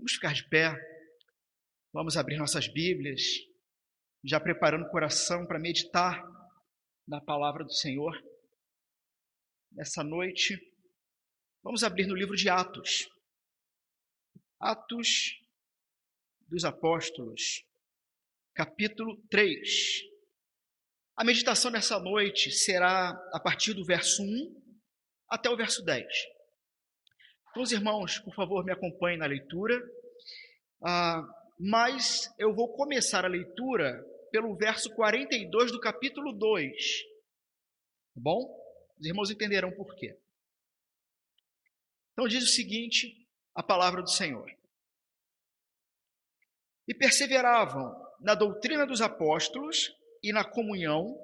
Vamos ficar de pé, vamos abrir nossas Bíblias, já preparando o coração para meditar na palavra do Senhor. Nessa noite, vamos abrir no livro de Atos. Atos dos Apóstolos, capítulo 3. A meditação nessa noite será a partir do verso 1 até o verso 10. Então, os irmãos, por favor, me acompanhem na leitura. Ah, mas eu vou começar a leitura pelo verso 42 do capítulo 2. Tá bom? Os irmãos entenderão por quê. Então diz o seguinte, a palavra do Senhor. E perseveravam na doutrina dos apóstolos e na comunhão,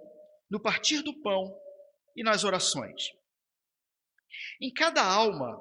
no partir do pão e nas orações. Em cada alma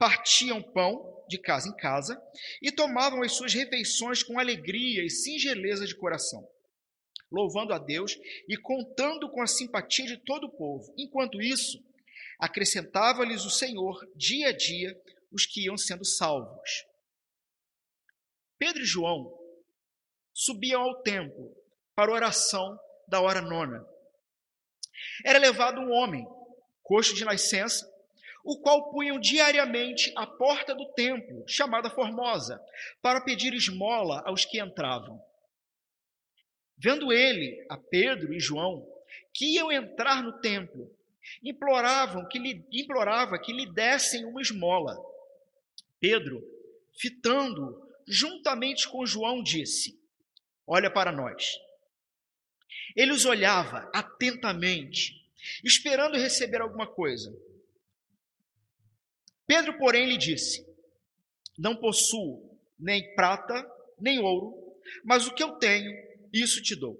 partiam pão de casa em casa e tomavam as suas refeições com alegria e singeleza de coração, louvando a Deus e contando com a simpatia de todo o povo. Enquanto isso, acrescentava-lhes o Senhor dia a dia os que iam sendo salvos. Pedro e João subiam ao templo para a oração da hora nona. Era levado um homem, coxo de nascença, o qual punham diariamente à porta do templo, chamada Formosa, para pedir esmola aos que entravam. Vendo ele a Pedro e João, que iam entrar no templo, imploravam que lhe, implorava que lhe dessem uma esmola. Pedro, fitando juntamente com João, disse: Olha para nós. Ele os olhava atentamente, esperando receber alguma coisa. Pedro, porém, lhe disse: Não possuo nem prata, nem ouro, mas o que eu tenho, isso te dou.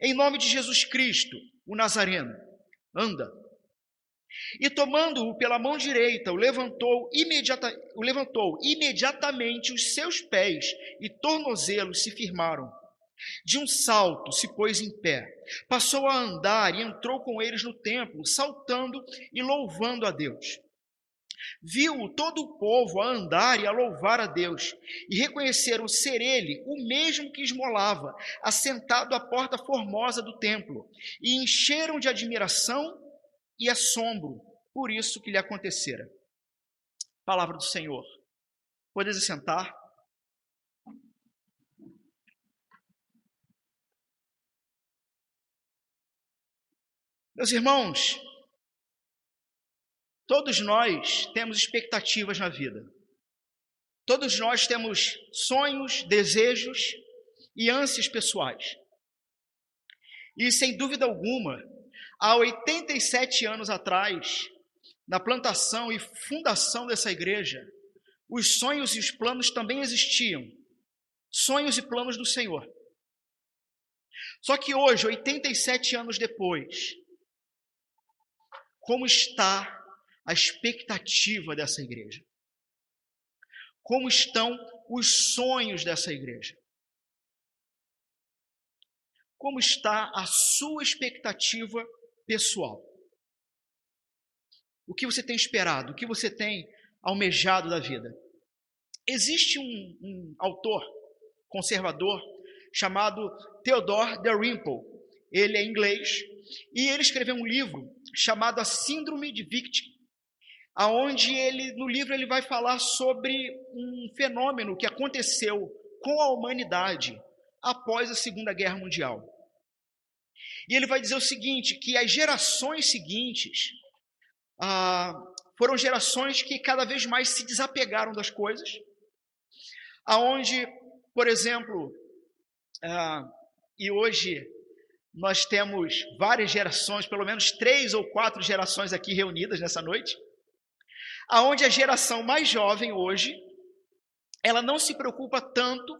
Em nome de Jesus Cristo, o Nazareno, anda. E tomando-o pela mão direita, o levantou, imediata, o levantou imediatamente os seus pés e tornozelos se firmaram. De um salto se pôs em pé, passou a andar e entrou com eles no templo, saltando e louvando a Deus. Viu todo o povo a andar e a louvar a Deus, e reconheceram ser ele o mesmo que esmolava, assentado à porta formosa do templo, e encheram de admiração e assombro por isso que lhe acontecera. Palavra do Senhor. Podeis assentar? Meus irmãos, Todos nós temos expectativas na vida. Todos nós temos sonhos, desejos e ânsias pessoais. E sem dúvida alguma, há 87 anos atrás, na plantação e fundação dessa igreja, os sonhos e os planos também existiam. Sonhos e planos do Senhor. Só que hoje, 87 anos depois, como está a expectativa dessa igreja? Como estão os sonhos dessa igreja? Como está a sua expectativa pessoal? O que você tem esperado? O que você tem almejado da vida? Existe um, um autor conservador chamado Theodore Dalrymple. Ele é inglês e ele escreveu um livro chamado A Síndrome de Victim aonde ele no livro ele vai falar sobre um fenômeno que aconteceu com a humanidade após a Segunda Guerra Mundial. E ele vai dizer o seguinte, que as gerações seguintes ah, foram gerações que cada vez mais se desapegaram das coisas, aonde, por exemplo, ah, e hoje nós temos várias gerações, pelo menos três ou quatro gerações aqui reunidas nessa noite, aonde a geração mais jovem hoje, ela não se preocupa tanto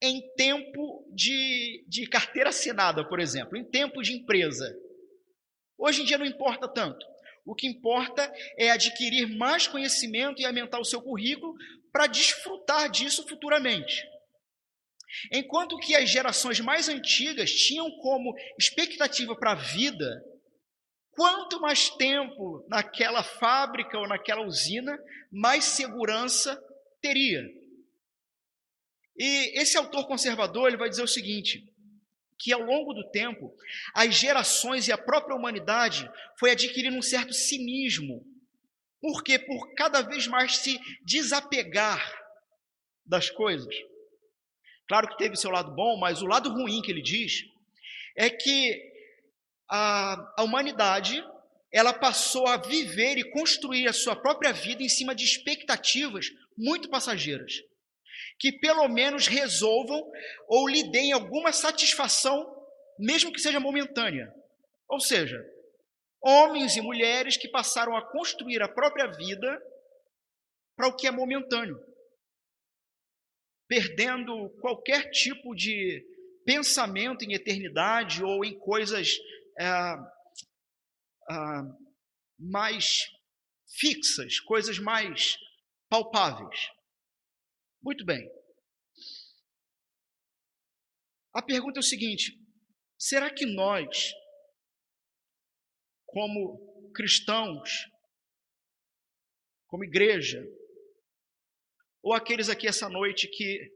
em tempo de, de carteira assinada, por exemplo, em tempo de empresa. Hoje em dia não importa tanto. O que importa é adquirir mais conhecimento e aumentar o seu currículo para desfrutar disso futuramente. Enquanto que as gerações mais antigas tinham como expectativa para a vida quanto mais tempo naquela fábrica ou naquela usina, mais segurança teria. E esse autor conservador ele vai dizer o seguinte: que ao longo do tempo, as gerações e a própria humanidade foi adquirindo um certo cinismo. Por quê? Por cada vez mais se desapegar das coisas. Claro que teve seu lado bom, mas o lado ruim que ele diz é que a, a humanidade ela passou a viver e construir a sua própria vida em cima de expectativas muito passageiras, que pelo menos resolvam ou lhe deem alguma satisfação, mesmo que seja momentânea. Ou seja, homens e mulheres que passaram a construir a própria vida para o que é momentâneo, perdendo qualquer tipo de pensamento em eternidade ou em coisas mais fixas, coisas mais palpáveis. Muito bem. A pergunta é o seguinte: será que nós, como cristãos, como igreja, ou aqueles aqui essa noite que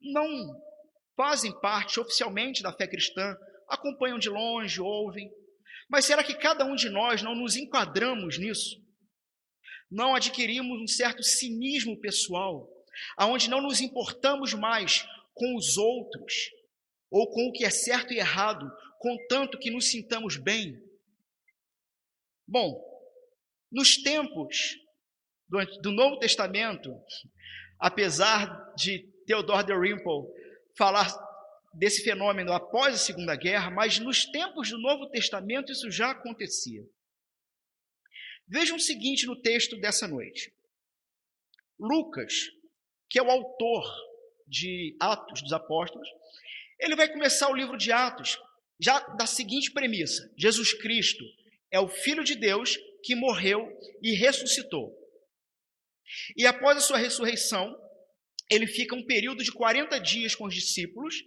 não fazem parte oficialmente da fé cristã, acompanham de longe, ouvem. Mas será que cada um de nós não nos enquadramos nisso? Não adquirimos um certo cinismo pessoal, aonde não nos importamos mais com os outros ou com o que é certo e errado, contanto que nos sintamos bem? Bom, nos tempos do, do Novo Testamento, apesar de Theodore de Rimple falar desse fenômeno após a Segunda Guerra, mas nos tempos do Novo Testamento isso já acontecia. Vejam o seguinte no texto dessa noite. Lucas, que é o autor de Atos dos Apóstolos, ele vai começar o livro de Atos já da seguinte premissa: Jesus Cristo é o Filho de Deus que morreu e ressuscitou. E após a sua ressurreição, ele fica um período de 40 dias com os discípulos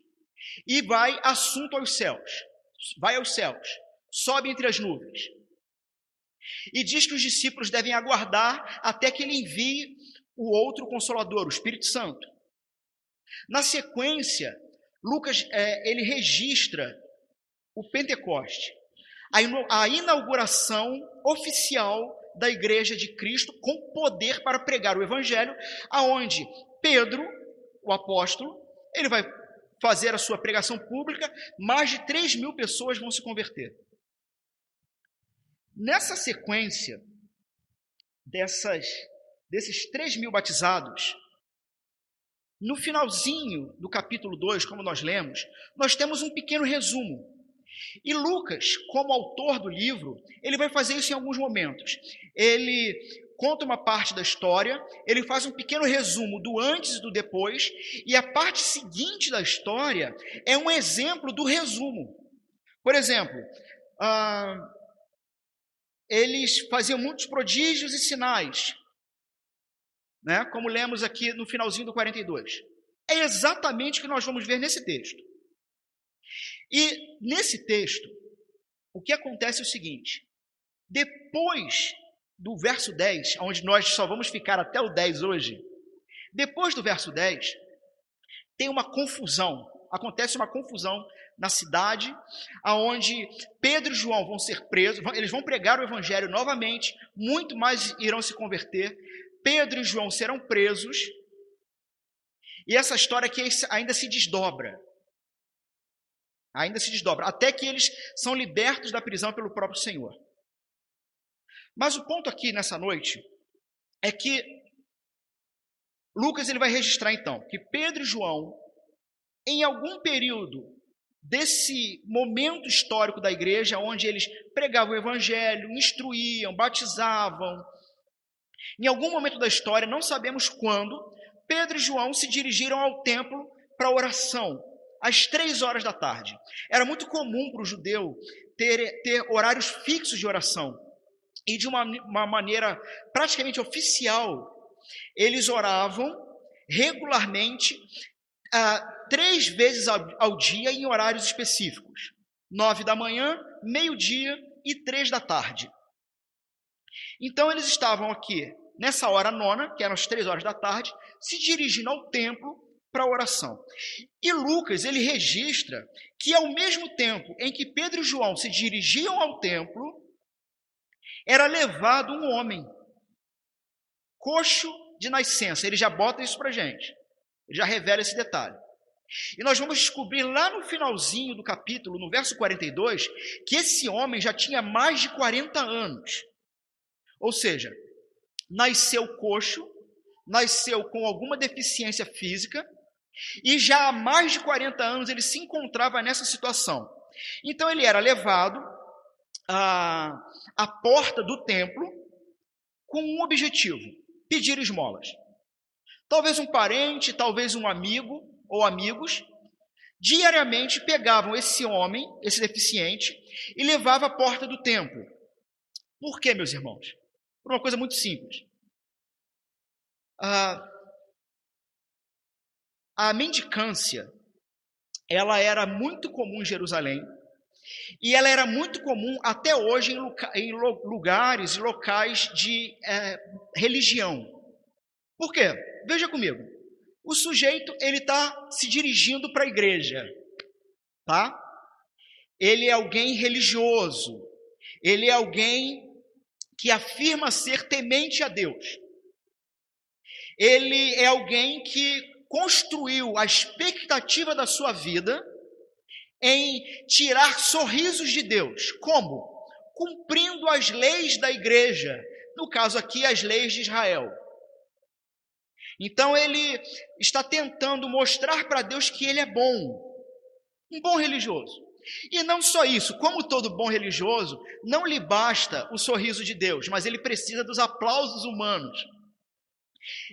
e vai assunto aos céus. Vai aos céus, sobe entre as nuvens. E diz que os discípulos devem aguardar até que ele envie o outro consolador, o Espírito Santo. Na sequência, Lucas é, ele registra o Pentecoste, a inauguração oficial da Igreja de Cristo com poder para pregar o Evangelho, aonde Pedro, o apóstolo, ele vai fazer a sua pregação pública, mais de 3 mil pessoas vão se converter. Nessa sequência dessas, desses 3 mil batizados, no finalzinho do capítulo 2, como nós lemos, nós temos um pequeno resumo. E Lucas, como autor do livro, ele vai fazer isso em alguns momentos. Ele conta uma parte da história, ele faz um pequeno resumo do antes e do depois, e a parte seguinte da história é um exemplo do resumo. Por exemplo, ah, eles faziam muitos prodígios e sinais, né, como lemos aqui no finalzinho do 42. É exatamente o que nós vamos ver nesse texto. E nesse texto, o que acontece é o seguinte: depois do verso 10, onde nós só vamos ficar até o 10 hoje, depois do verso 10, tem uma confusão, acontece uma confusão na cidade, aonde Pedro e João vão ser presos, eles vão pregar o evangelho novamente, muito mais irão se converter. Pedro e João serão presos. E essa história aqui ainda se desdobra. Ainda se desdobra, até que eles são libertos da prisão pelo próprio Senhor. Mas o ponto aqui nessa noite é que Lucas ele vai registrar então que Pedro e João, em algum período desse momento histórico da igreja, onde eles pregavam o evangelho, instruíam, batizavam, em algum momento da história, não sabemos quando, Pedro e João se dirigiram ao templo para oração, às três horas da tarde. Era muito comum para o judeu ter, ter horários fixos de oração. E de uma, uma maneira praticamente oficial, eles oravam regularmente ah, três vezes ao, ao dia em horários específicos: nove da manhã, meio-dia e três da tarde. Então eles estavam aqui nessa hora nona, que eram as três horas da tarde, se dirigindo ao templo para oração. E Lucas, ele registra que ao mesmo tempo em que Pedro e João se dirigiam ao templo, era levado um homem, coxo de nascença. Ele já bota isso para gente, ele já revela esse detalhe. E nós vamos descobrir lá no finalzinho do capítulo, no verso 42, que esse homem já tinha mais de 40 anos. Ou seja, nasceu coxo, nasceu com alguma deficiência física, e já há mais de 40 anos ele se encontrava nessa situação. Então ele era levado à, à porta do templo com um objetivo: pedir esmolas. Talvez um parente, talvez um amigo ou amigos, diariamente pegavam esse homem, esse deficiente, e levavam à porta do templo. Por quê, meus irmãos? Por uma coisa muito simples. A mendicância, ela era muito comum em Jerusalém, e ela era muito comum até hoje em, lugares e locais de é, religião. Por quê? Veja comigo. O sujeito ele está se dirigindo para a igreja, tá? Ele é alguém religioso. Ele é alguém que afirma ser temente a Deus. Ele é alguém que construiu a expectativa da sua vida em tirar sorrisos de Deus. Como? Cumprindo as leis da igreja, no caso aqui, as leis de Israel. Então ele está tentando mostrar para Deus que ele é bom, um bom religioso. E não só isso, como todo bom religioso, não lhe basta o sorriso de Deus, mas ele precisa dos aplausos humanos.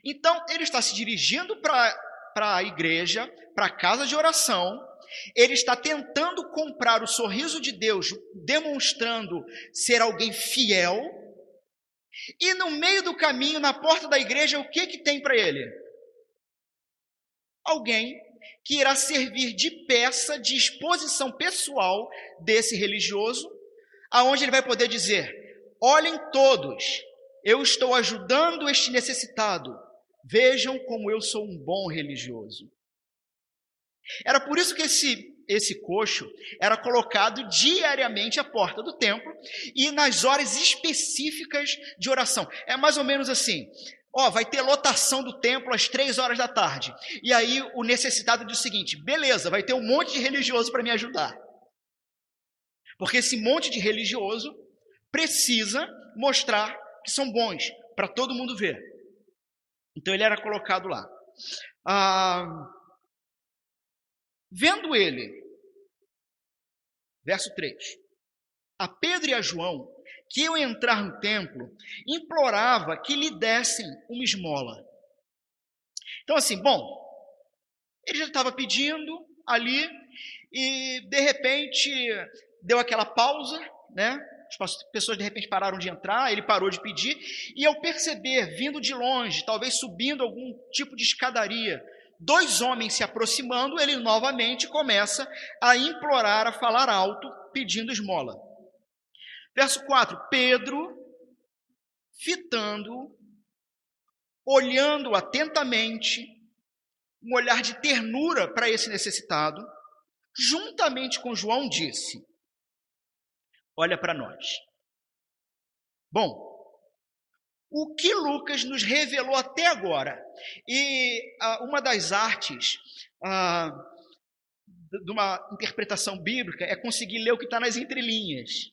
Então, ele está se dirigindo para a igreja, para a casa de oração, ele está tentando comprar o sorriso de Deus, demonstrando ser alguém fiel, e no meio do caminho, na porta da igreja, o que, que tem para ele? Alguém que irá servir de peça de exposição pessoal desse religioso, aonde ele vai poder dizer: olhem todos, eu estou ajudando este necessitado. Vejam como eu sou um bom religioso. Era por isso que esse esse coxo era colocado diariamente à porta do templo e nas horas específicas de oração. É mais ou menos assim: Ó, vai ter lotação do templo às três horas da tarde. E aí o necessitado diz o seguinte: beleza, vai ter um monte de religioso para me ajudar. Porque esse monte de religioso precisa mostrar que são bons, para todo mundo ver. Então ele era colocado lá. Ah, vendo ele, verso 3, a Pedro e a João que eu entrar no templo, implorava que lhe dessem uma esmola. Então, assim, bom, ele já estava pedindo ali e de repente deu aquela pausa, né? As pessoas de repente pararam de entrar, ele parou de pedir, e ao perceber, vindo de longe, talvez subindo algum tipo de escadaria, dois homens se aproximando, ele novamente começa a implorar, a falar alto, pedindo esmola. Verso 4: Pedro, fitando, olhando atentamente, um olhar de ternura para esse necessitado, juntamente com João, disse: Olha para nós. Bom, o que Lucas nos revelou até agora, e ah, uma das artes ah, de uma interpretação bíblica é conseguir ler o que está nas entrelinhas.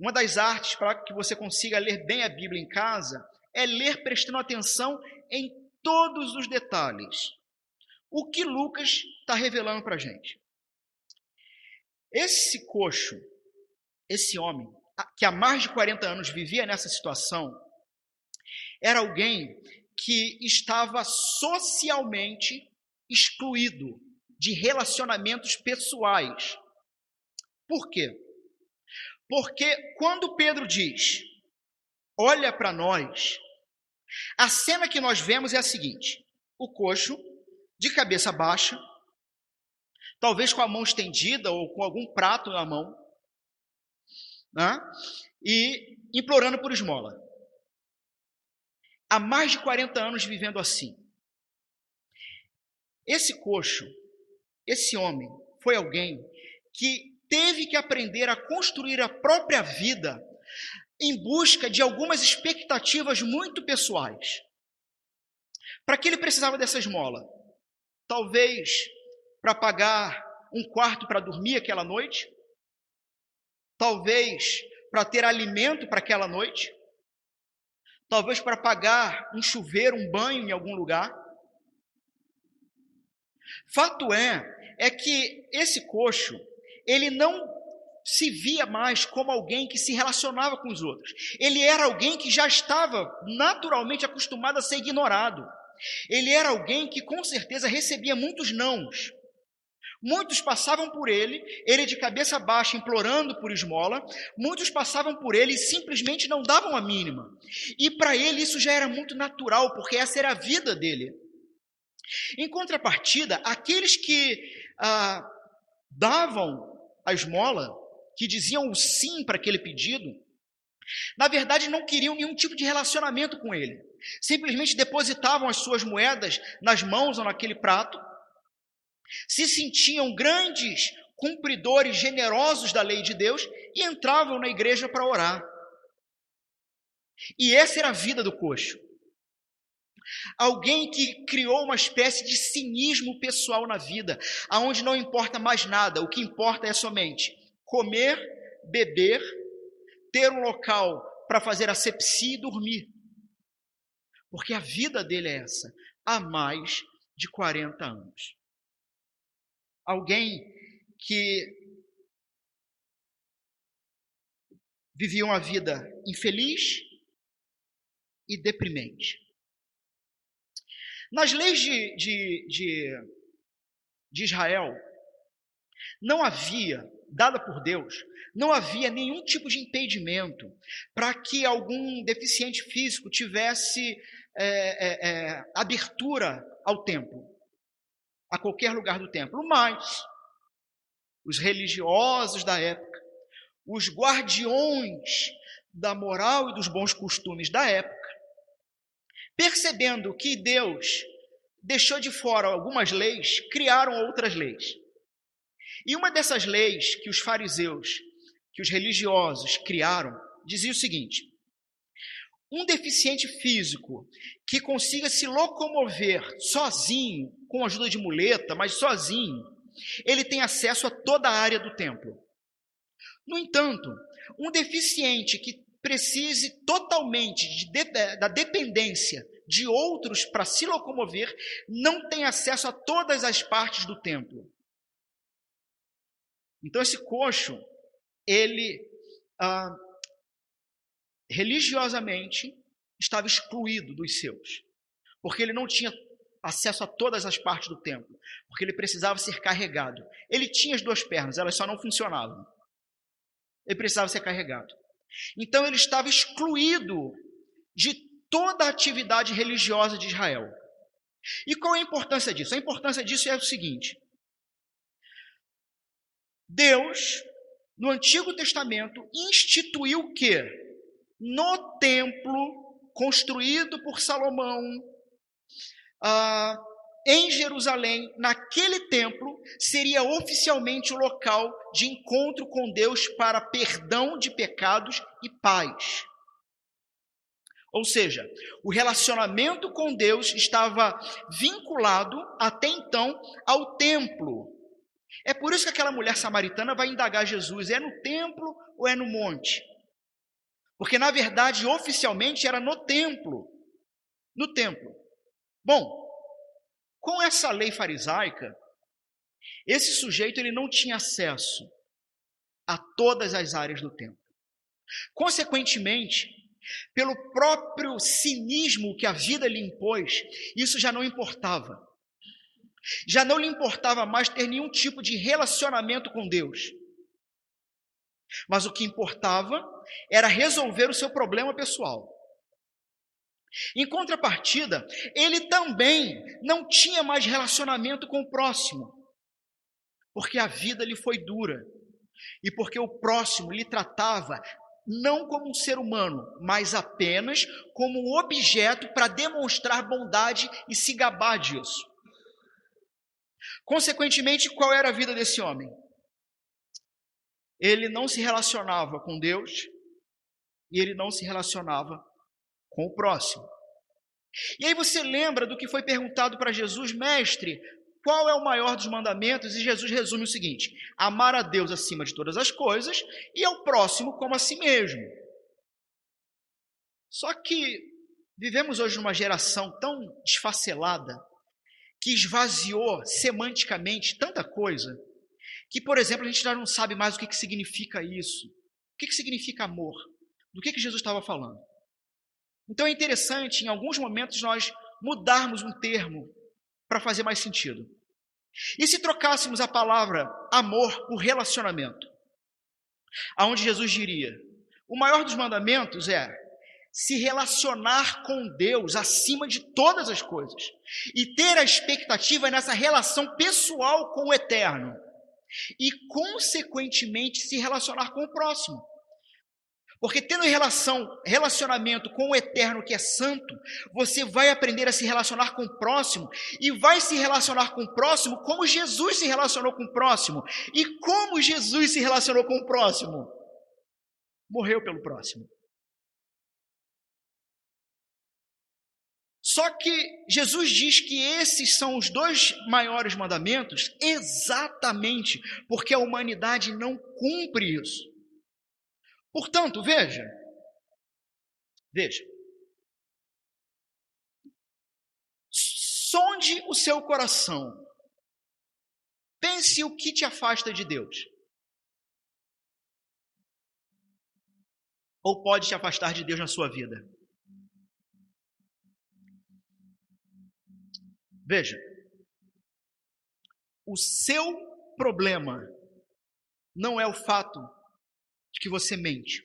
Uma das artes para que você consiga ler bem a Bíblia em casa é ler prestando atenção em todos os detalhes. O que Lucas está revelando para a gente? Esse coxo, esse homem, que há mais de 40 anos vivia nessa situação, era alguém que estava socialmente excluído de relacionamentos pessoais. Por quê? Porque quando Pedro diz, olha para nós, a cena que nós vemos é a seguinte: o coxo, de cabeça baixa, talvez com a mão estendida ou com algum prato na mão, né? e implorando por esmola. Há mais de 40 anos vivendo assim. Esse coxo, esse homem, foi alguém que teve que aprender a construir a própria vida em busca de algumas expectativas muito pessoais. Para que ele precisava dessa esmola? Talvez para pagar um quarto para dormir aquela noite? Talvez para ter alimento para aquela noite? Talvez para pagar um chuveiro, um banho em algum lugar? Fato é, é que esse coxo, ele não se via mais como alguém que se relacionava com os outros. Ele era alguém que já estava naturalmente acostumado a ser ignorado. Ele era alguém que com certeza recebia muitos nãos. Muitos passavam por ele, ele de cabeça baixa implorando por esmola, muitos passavam por ele e simplesmente não davam a mínima. E para ele isso já era muito natural, porque essa era a vida dele. Em contrapartida, aqueles que ah, davam a esmola, que diziam o sim para aquele pedido, na verdade não queriam nenhum tipo de relacionamento com ele. Simplesmente depositavam as suas moedas nas mãos ou naquele prato se sentiam grandes cumpridores generosos da lei de Deus e entravam na igreja para orar. E essa era a vida do coxo. Alguém que criou uma espécie de cinismo pessoal na vida, aonde não importa mais nada, o que importa é somente comer, beber, ter um local para fazer asepsia e dormir. Porque a vida dele é essa, há mais de 40 anos alguém que vivia uma vida infeliz e deprimente. Nas leis de, de, de, de Israel, não havia, dada por Deus, não havia nenhum tipo de impedimento para que algum deficiente físico tivesse é, é, é, abertura ao templo a qualquer lugar do templo, mas os religiosos da época, os guardiões da moral e dos bons costumes da época, percebendo que Deus deixou de fora algumas leis, criaram outras leis. E uma dessas leis que os fariseus, que os religiosos criaram, dizia o seguinte: um deficiente físico que consiga se locomover sozinho, com a ajuda de muleta, mas sozinho, ele tem acesso a toda a área do templo. No entanto, um deficiente que precise totalmente de, da dependência de outros para se locomover, não tem acesso a todas as partes do templo. Então, esse coxo, ele ah, religiosamente estava excluído dos seus, porque ele não tinha acesso a todas as partes do templo, porque ele precisava ser carregado. Ele tinha as duas pernas, elas só não funcionavam. Ele precisava ser carregado. Então ele estava excluído de toda a atividade religiosa de Israel. E qual é a importância disso? A importância disso é o seguinte: Deus, no Antigo Testamento, instituiu que no templo construído por Salomão, ah, em Jerusalém, naquele templo, seria oficialmente o local de encontro com Deus para perdão de pecados e paz. Ou seja, o relacionamento com Deus estava vinculado até então ao templo. É por isso que aquela mulher samaritana vai indagar Jesus: é no templo ou é no monte? Porque na verdade, oficialmente era no templo. No templo. Bom, com essa lei farisaica, esse sujeito ele não tinha acesso a todas as áreas do templo. Consequentemente, pelo próprio cinismo que a vida lhe impôs, isso já não importava. Já não lhe importava mais ter nenhum tipo de relacionamento com Deus. Mas o que importava era resolver o seu problema pessoal. Em contrapartida, ele também não tinha mais relacionamento com o próximo, porque a vida lhe foi dura e porque o próximo lhe tratava não como um ser humano, mas apenas como um objeto para demonstrar bondade e se gabar disso. Consequentemente, qual era a vida desse homem? Ele não se relacionava com Deus e ele não se relacionava com o próximo. E aí você lembra do que foi perguntado para Jesus, mestre, qual é o maior dos mandamentos? E Jesus resume o seguinte: amar a Deus acima de todas as coisas e ao próximo como a si mesmo. Só que vivemos hoje numa geração tão desfacelada que esvaziou semanticamente tanta coisa que, por exemplo, a gente já não sabe mais o que, que significa isso. O que, que significa amor? Do que, que Jesus estava falando? Então é interessante, em alguns momentos, nós mudarmos um termo para fazer mais sentido. E se trocássemos a palavra amor por relacionamento? Aonde Jesus diria: o maior dos mandamentos é se relacionar com Deus acima de todas as coisas e ter a expectativa nessa relação pessoal com o eterno e, consequentemente, se relacionar com o próximo. Porque tendo relação, relacionamento com o eterno que é santo, você vai aprender a se relacionar com o próximo e vai se relacionar com o próximo como Jesus se relacionou com o próximo. E como Jesus se relacionou com o próximo? Morreu pelo próximo. Só que Jesus diz que esses são os dois maiores mandamentos exatamente porque a humanidade não cumpre isso. Portanto, veja, veja, sonde o seu coração, pense o que te afasta de Deus. Ou pode te afastar de Deus na sua vida. Veja, o seu problema não é o fato de que você mente.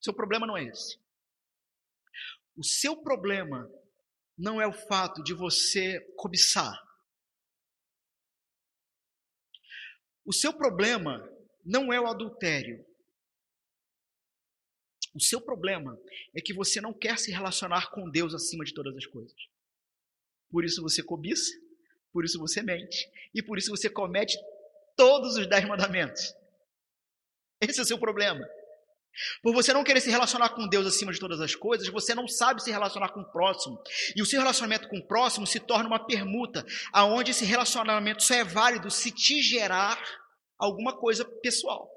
O seu problema não é esse. O seu problema não é o fato de você cobiçar. O seu problema não é o adultério. O seu problema é que você não quer se relacionar com Deus acima de todas as coisas. Por isso você cobiça, por isso você mente, e por isso você comete todos os dez mandamentos. Esse é o seu problema. Por você não querer se relacionar com Deus acima de todas as coisas, você não sabe se relacionar com o próximo. E o seu relacionamento com o próximo se torna uma permuta, aonde esse relacionamento só é válido se te gerar alguma coisa pessoal.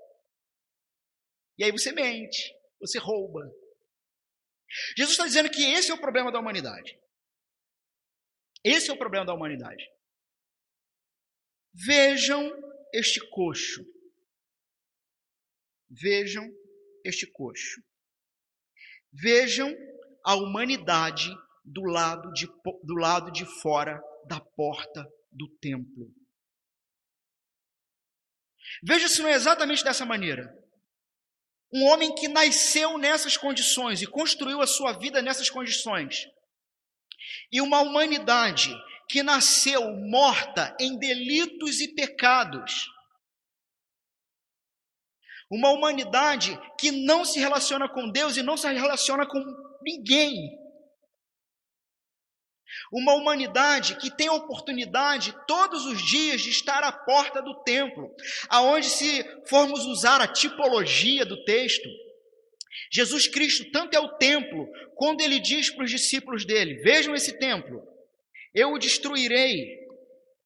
E aí você mente, você rouba. Jesus está dizendo que esse é o problema da humanidade. Esse é o problema da humanidade. Vejam este coxo. Vejam este coxo. Vejam a humanidade do lado de, do lado de fora da porta do templo. Veja se não é exatamente dessa maneira. Um homem que nasceu nessas condições e construiu a sua vida nessas condições e uma humanidade que nasceu morta em delitos e pecados. Uma humanidade que não se relaciona com Deus e não se relaciona com ninguém. Uma humanidade que tem a oportunidade todos os dias de estar à porta do templo, aonde se formos usar a tipologia do texto, Jesus Cristo, tanto é o templo, quando ele diz para os discípulos dele: Vejam esse templo, eu o destruirei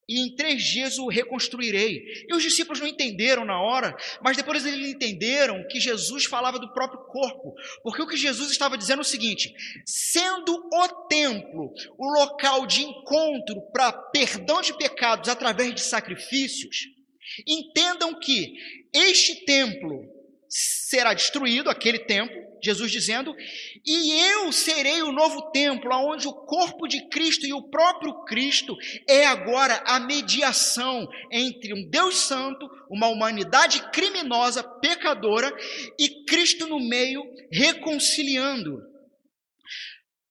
e em três dias o reconstruirei. E os discípulos não entenderam na hora, mas depois eles entenderam que Jesus falava do próprio corpo, porque o que Jesus estava dizendo é o seguinte: sendo o templo o local de encontro para perdão de pecados através de sacrifícios, entendam que este templo será destruído aquele templo, Jesus dizendo, e eu serei o novo templo, onde o corpo de Cristo e o próprio Cristo é agora a mediação entre um Deus Santo, uma humanidade criminosa, pecadora, e Cristo no meio, reconciliando.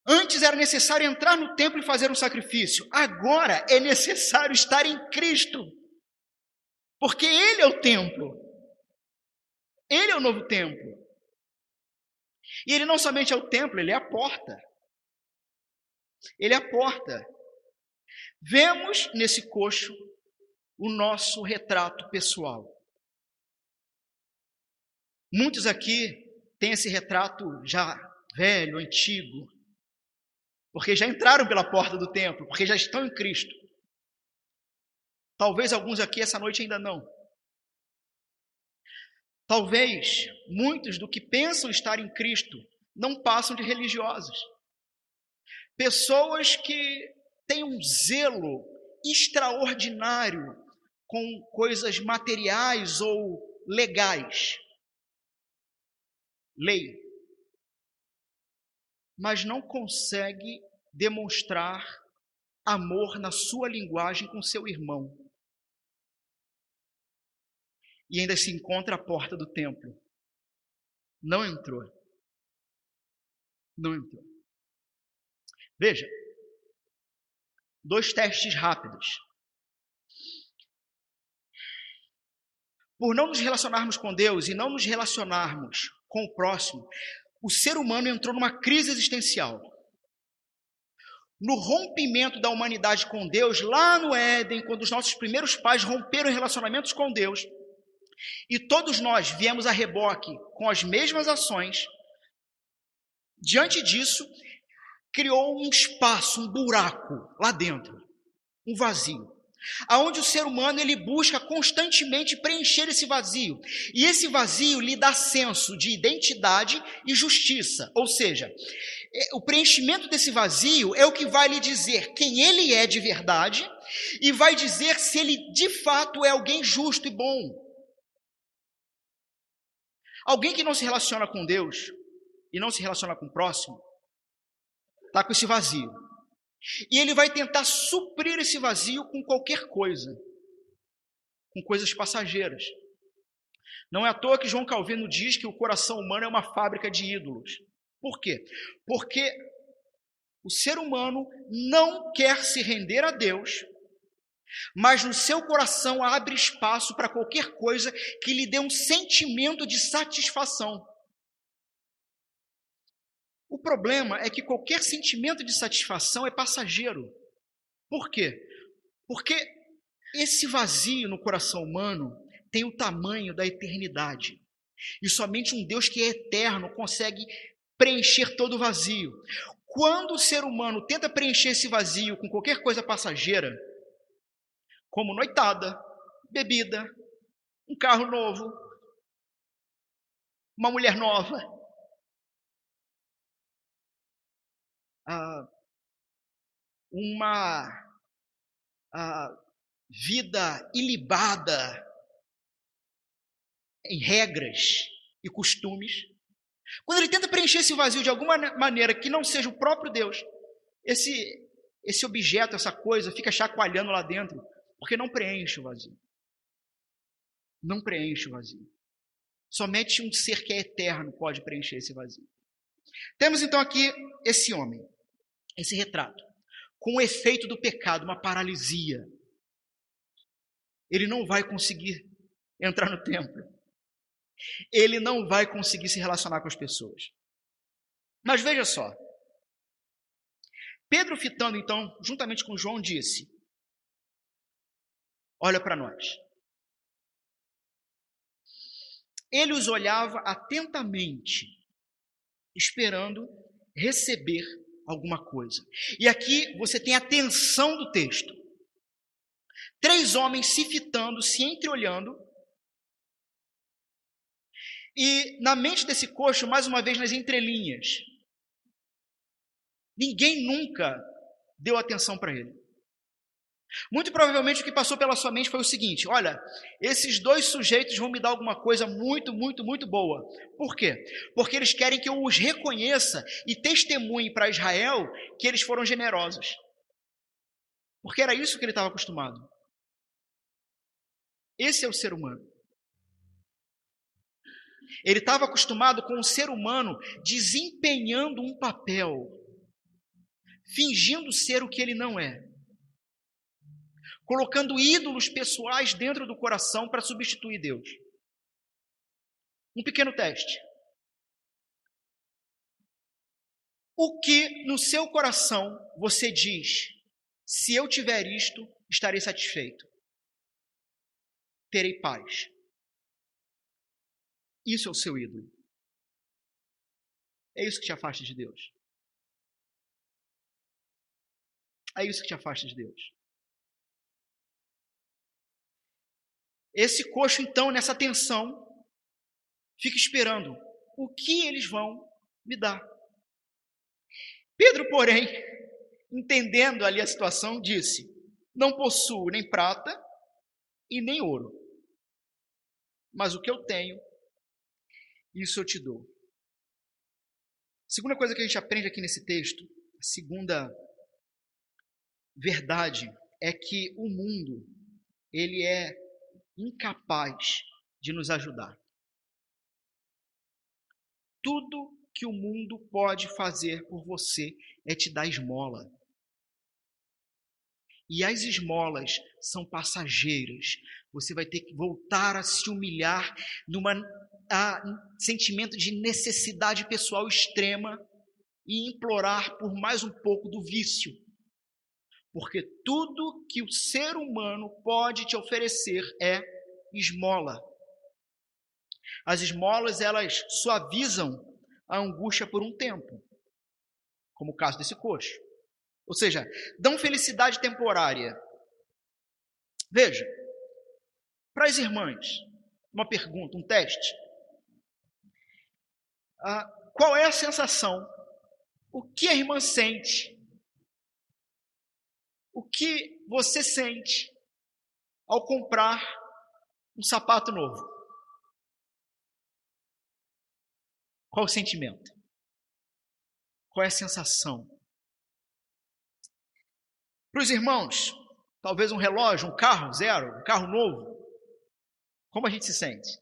Antes era necessário entrar no templo e fazer um sacrifício, agora é necessário estar em Cristo, porque Ele é o templo, Ele é o novo templo. E ele não somente é o templo, ele é a porta. Ele é a porta. Vemos nesse coxo o nosso retrato pessoal. Muitos aqui têm esse retrato já velho, antigo, porque já entraram pela porta do templo, porque já estão em Cristo. Talvez alguns aqui essa noite ainda não. Talvez muitos do que pensam estar em Cristo não passam de religiosos. Pessoas que têm um zelo extraordinário com coisas materiais ou legais. Lei. Mas não consegue demonstrar amor na sua linguagem com seu irmão e ainda se encontra à porta do templo. Não entrou. Não entrou. Veja, dois testes rápidos. Por não nos relacionarmos com Deus e não nos relacionarmos com o próximo, o ser humano entrou numa crise existencial. No rompimento da humanidade com Deus, lá no Éden, quando os nossos primeiros pais romperam relacionamentos com Deus, e todos nós viemos a reboque com as mesmas ações. Diante disso, criou um espaço, um buraco lá dentro, um vazio, aonde o ser humano ele busca constantemente preencher esse vazio. E esse vazio lhe dá senso de identidade e justiça, ou seja, é, o preenchimento desse vazio é o que vai lhe dizer quem ele é de verdade e vai dizer se ele de fato é alguém justo e bom. Alguém que não se relaciona com Deus e não se relaciona com o próximo, está com esse vazio. E ele vai tentar suprir esse vazio com qualquer coisa, com coisas passageiras. Não é à toa que João Calvino diz que o coração humano é uma fábrica de ídolos. Por quê? Porque o ser humano não quer se render a Deus mas no seu coração abre espaço para qualquer coisa que lhe dê um sentimento de satisfação. O problema é que qualquer sentimento de satisfação é passageiro. Por quê? Porque esse vazio no coração humano tem o tamanho da eternidade. E somente um Deus que é eterno consegue preencher todo o vazio. Quando o ser humano tenta preencher esse vazio com qualquer coisa passageira, como noitada, bebida, um carro novo, uma mulher nova, ah, uma ah, vida ilibada em regras e costumes. Quando ele tenta preencher esse vazio de alguma maneira que não seja o próprio Deus, esse, esse objeto, essa coisa, fica chacoalhando lá dentro porque não preenche o vazio. Não preenche o vazio. Somente um ser que é eterno pode preencher esse vazio. Temos então aqui esse homem, esse retrato, com o efeito do pecado, uma paralisia. Ele não vai conseguir entrar no templo. Ele não vai conseguir se relacionar com as pessoas. Mas veja só. Pedro, fitando então, juntamente com João, disse: olha para nós. Ele os olhava atentamente, esperando receber alguma coisa. E aqui você tem a tensão do texto. Três homens se fitando, se entreolhando. E na mente desse coxo, mais uma vez nas entrelinhas, ninguém nunca deu atenção para ele. Muito provavelmente o que passou pela sua mente foi o seguinte: olha, esses dois sujeitos vão me dar alguma coisa muito, muito, muito boa. Por quê? Porque eles querem que eu os reconheça e testemunhe para Israel que eles foram generosos. Porque era isso que ele estava acostumado. Esse é o ser humano. Ele estava acostumado com o ser humano desempenhando um papel, fingindo ser o que ele não é colocando ídolos pessoais dentro do coração para substituir Deus. Um pequeno teste. O que no seu coração você diz, se eu tiver isto, estarei satisfeito? Terei paz. Isso é o seu ídolo. É isso que te afasta de Deus. É isso que te afasta de Deus. Esse coxo, então, nessa tensão, fica esperando o que eles vão me dar. Pedro, porém, entendendo ali a situação, disse: Não possuo nem prata e nem ouro, mas o que eu tenho, isso eu te dou. Segunda coisa que a gente aprende aqui nesse texto, a segunda verdade é que o mundo ele é incapaz de nos ajudar. Tudo que o mundo pode fazer por você é te dar esmola. E as esmolas são passageiras. Você vai ter que voltar a se humilhar num sentimento de necessidade pessoal extrema e implorar por mais um pouco do vício. Porque tudo que o ser humano pode te oferecer é esmola. As esmolas, elas suavizam a angústia por um tempo, como o caso desse coxo. Ou seja, dão felicidade temporária. Veja, para as irmãs, uma pergunta, um teste. Ah, qual é a sensação? O que a irmã sente o que você sente ao comprar um sapato novo? Qual o sentimento? Qual é a sensação? Para os irmãos, talvez um relógio, um carro zero, um carro novo. Como a gente se sente?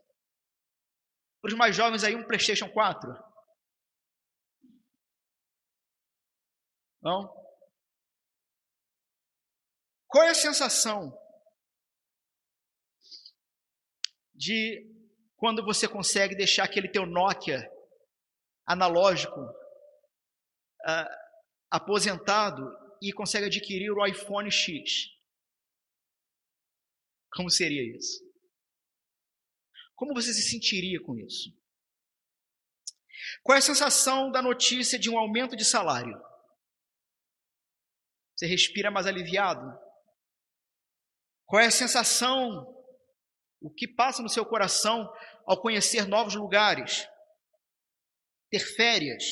Para os mais jovens aí, um PlayStation 4. Não? Qual é a sensação de quando você consegue deixar aquele teu Nokia analógico uh, aposentado e consegue adquirir o iPhone X? Como seria isso? Como você se sentiria com isso? Qual é a sensação da notícia de um aumento de salário? Você respira mais aliviado? Qual é a sensação? O que passa no seu coração ao conhecer novos lugares? Ter férias?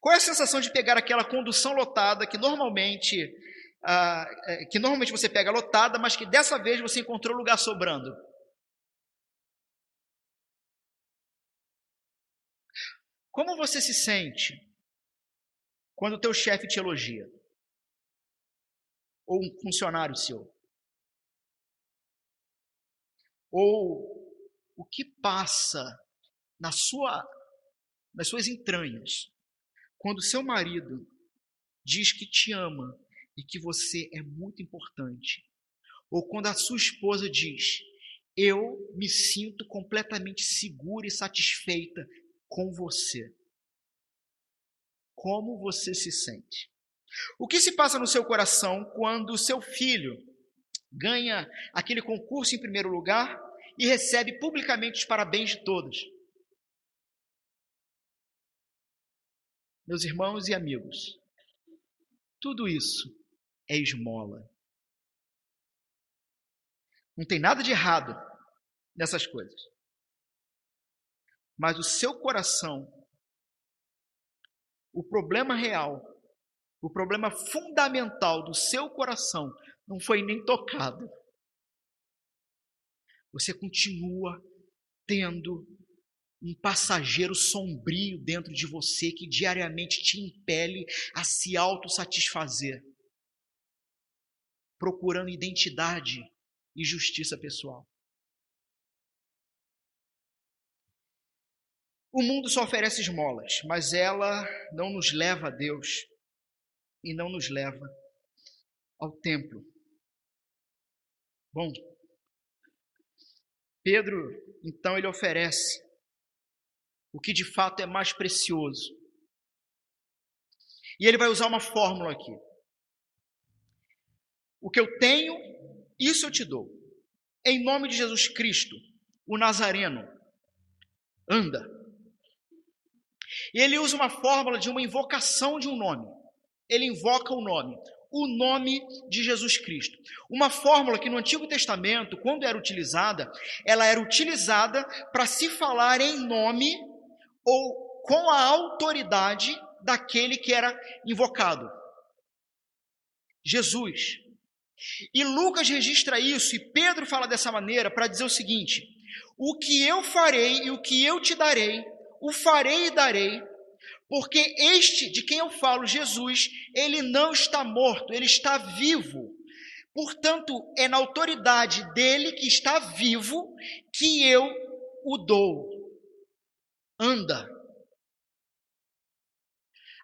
Qual é a sensação de pegar aquela condução lotada que normalmente ah, é, que normalmente você pega lotada, mas que dessa vez você encontrou lugar sobrando? Como você se sente quando o teu chefe te elogia? Ou um funcionário seu? Ou o que passa na sua, nas suas entranhas quando seu marido diz que te ama e que você é muito importante? Ou quando a sua esposa diz: Eu me sinto completamente segura e satisfeita com você. Como você se sente? O que se passa no seu coração quando o seu filho ganha aquele concurso em primeiro lugar e recebe publicamente os parabéns de todos? Meus irmãos e amigos, tudo isso é esmola. Não tem nada de errado nessas coisas. Mas o seu coração, o problema real o problema fundamental do seu coração não foi nem tocado. Você continua tendo um passageiro sombrio dentro de você que diariamente te impele a se autossatisfazer, procurando identidade e justiça pessoal. O mundo só oferece esmolas, mas ela não nos leva a Deus e não nos leva ao templo. Bom, Pedro, então, ele oferece o que de fato é mais precioso. E ele vai usar uma fórmula aqui. O que eu tenho, isso eu te dou. Em nome de Jesus Cristo, o Nazareno, anda. E ele usa uma fórmula de uma invocação de um nome. Ele invoca o nome o nome de Jesus Cristo. Uma fórmula que no Antigo Testamento, quando era utilizada, ela era utilizada para se falar em nome ou com a autoridade daquele que era invocado. Jesus. E Lucas registra isso, e Pedro fala dessa maneira para dizer o seguinte: o que eu farei e o que eu te darei, o farei e darei, porque este de quem eu falo, Jesus, ele não está morto, ele está vivo. Portanto, é na autoridade dele que está vivo que eu o dou. Anda.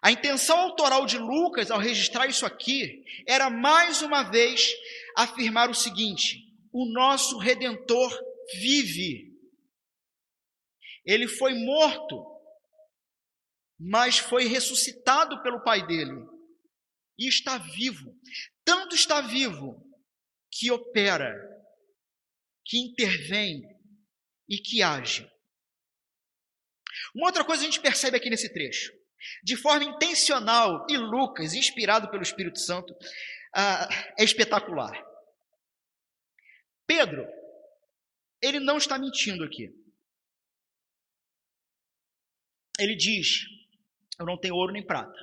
A intenção autoral de Lucas, ao registrar isso aqui, era mais uma vez afirmar o seguinte: o nosso redentor vive. Ele foi morto, mas foi ressuscitado pelo Pai dele e está vivo. Tanto está vivo que opera, que intervém e que age. Uma outra coisa a gente percebe aqui nesse trecho. De forma intencional, e Lucas, inspirado pelo Espírito Santo, uh, é espetacular. Pedro, ele não está mentindo aqui. Ele diz: Eu não tenho ouro nem prata.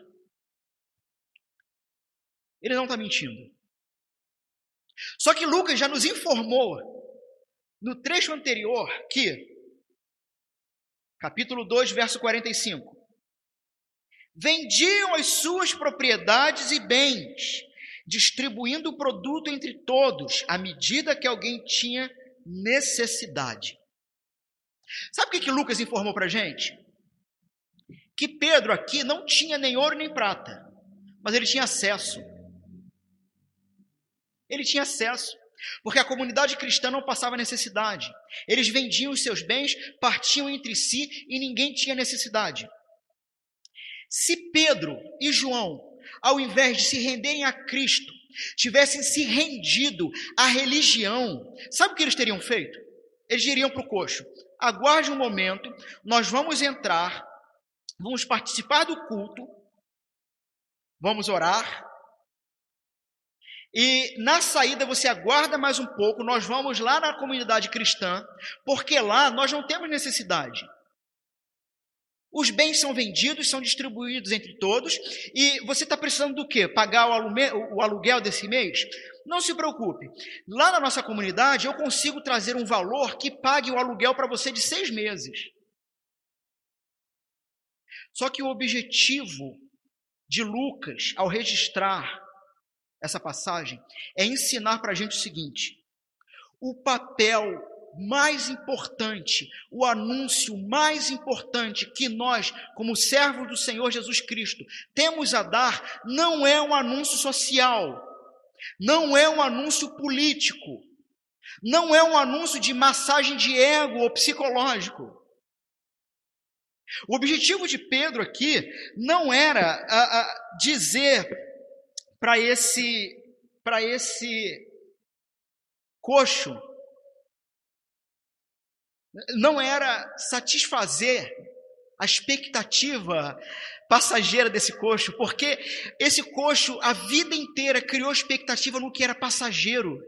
Ele não está mentindo. Só que Lucas já nos informou no trecho anterior que, capítulo 2, verso 45, vendiam as suas propriedades e bens, distribuindo o produto entre todos, à medida que alguém tinha necessidade. Sabe o que, que Lucas informou para a gente? Que Pedro aqui não tinha nem ouro nem prata, mas ele tinha acesso. Ele tinha acesso. Porque a comunidade cristã não passava necessidade. Eles vendiam os seus bens, partiam entre si e ninguém tinha necessidade. Se Pedro e João, ao invés de se renderem a Cristo, tivessem se rendido à religião, sabe o que eles teriam feito? Eles diriam para o coxo: aguarde um momento, nós vamos entrar, vamos participar do culto, vamos orar, e na saída você aguarda mais um pouco, nós vamos lá na comunidade cristã, porque lá nós não temos necessidade. Os bens são vendidos, são distribuídos entre todos, e você está precisando do quê? Pagar o, aluguel desse mês? Não se preocupe. Lá na nossa comunidade eu consigo trazer um valor que pague o aluguel para você de seis meses. Só que o objetivo de Lucas, ao registrar essa passagem, é ensinar para a gente o seguinte: o papel mais importante, o anúncio mais importante que nós, como servos do Senhor Jesus Cristo, temos a dar, não é um anúncio social, não é um anúncio político, não é um anúncio de massagem de ego ou psicológico. O objetivo de Pedro aqui não era a, a dizer para esse para esse coxo não era satisfazer a expectativa passageira desse coxo, porque esse coxo a vida inteira criou expectativa no que era passageiro.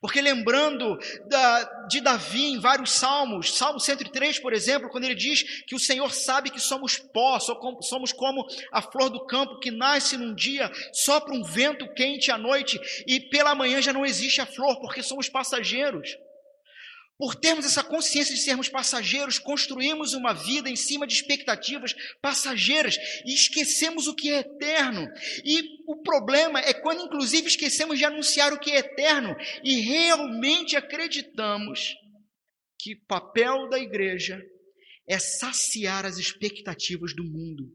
Porque lembrando da, de Davi em vários salmos, Salmo 103, por exemplo, quando ele diz que o Senhor sabe que somos pó, somos como a flor do campo que nasce num dia, sopra um vento quente à noite e pela manhã já não existe a flor, porque somos passageiros. Por termos essa consciência de sermos passageiros, construímos uma vida em cima de expectativas passageiras e esquecemos o que é eterno. E o problema é quando, inclusive, esquecemos de anunciar o que é eterno e realmente acreditamos que o papel da igreja é saciar as expectativas do mundo.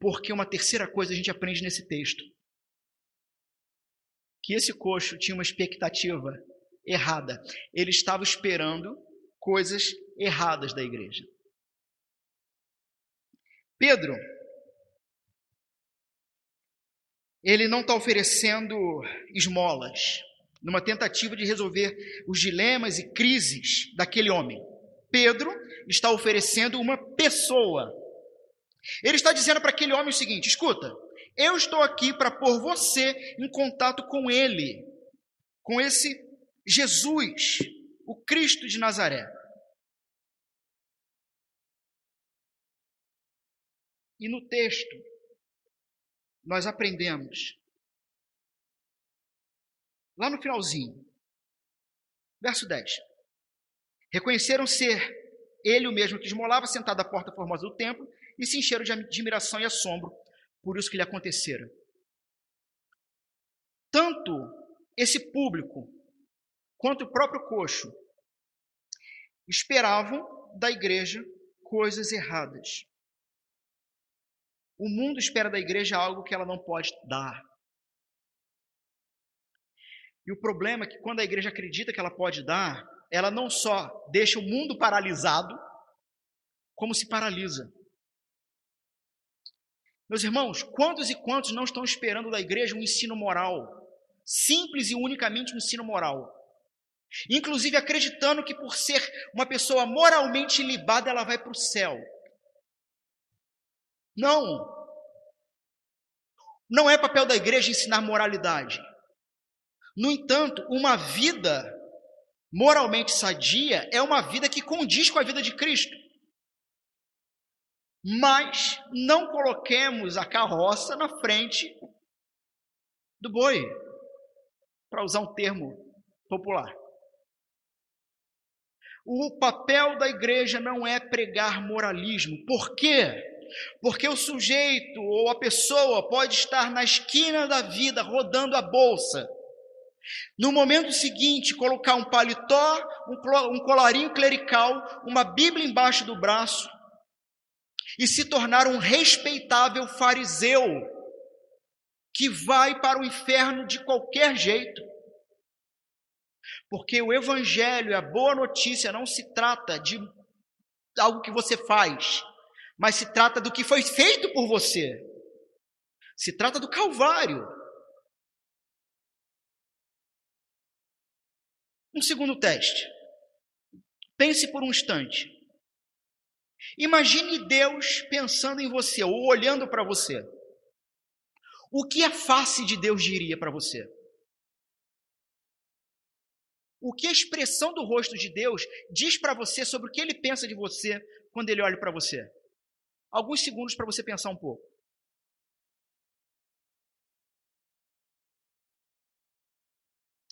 Porque uma terceira coisa a gente aprende nesse texto: que esse coxo tinha uma expectativa errada. Ele estava esperando coisas erradas da igreja. Pedro, ele não está oferecendo esmolas numa tentativa de resolver os dilemas e crises daquele homem. Pedro está oferecendo uma pessoa. Ele está dizendo para aquele homem o seguinte: escuta, eu estou aqui para pôr você em contato com ele, com esse Jesus, o Cristo de Nazaré. E no texto, nós aprendemos, lá no finalzinho, verso 10: Reconheceram ser ele o mesmo que esmolava sentado à porta formosa do templo e se encheram de admiração e assombro por isso que lhe acontecera. Tanto esse público quanto o próprio coxo esperavam da igreja coisas erradas. O mundo espera da igreja algo que ela não pode dar. E o problema é que quando a igreja acredita que ela pode dar, ela não só deixa o mundo paralisado, como se paralisa. Meus irmãos, quantos e quantos não estão esperando da igreja um ensino moral? Simples e unicamente um ensino moral. Inclusive acreditando que por ser uma pessoa moralmente libada, ela vai para o céu. Não. Não é papel da igreja ensinar moralidade. No entanto, uma vida moralmente sadia é uma vida que condiz com a vida de Cristo. Mas não coloquemos a carroça na frente do boi, para usar um termo popular. O papel da igreja não é pregar moralismo. Por quê? Porque o sujeito ou a pessoa pode estar na esquina da vida rodando a bolsa. No momento seguinte, colocar um paletó, um colarinho clerical, uma Bíblia embaixo do braço e se tornar um respeitável fariseu que vai para o inferno de qualquer jeito. Porque o evangelho, a boa notícia, não se trata de algo que você faz, mas se trata do que foi feito por você. Se trata do Calvário. Um segundo teste. Pense por um instante. Imagine Deus pensando em você ou olhando para você. O que a face de Deus diria para você? O que a expressão do rosto de Deus diz para você sobre o que ele pensa de você quando ele olha para você. Alguns segundos para você pensar um pouco.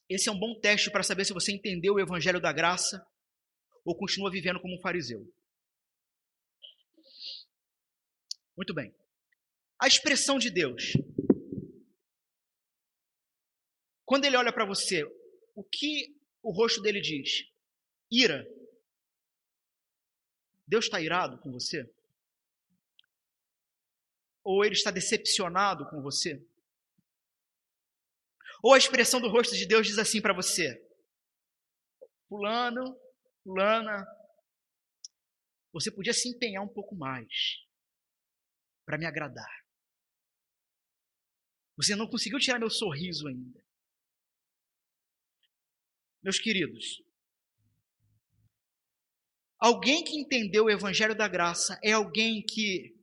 Esse é um bom teste para saber se você entendeu o evangelho da graça ou continua vivendo como um fariseu. Muito bem. A expressão de Deus. Quando ele olha para você, o que o rosto dele diz: ira. Deus está irado com você? Ou ele está decepcionado com você? Ou a expressão do rosto de Deus diz assim para você: Fulano, Fulana, você podia se empenhar um pouco mais para me agradar. Você não conseguiu tirar meu sorriso ainda. Meus queridos, alguém que entendeu o Evangelho da Graça é alguém que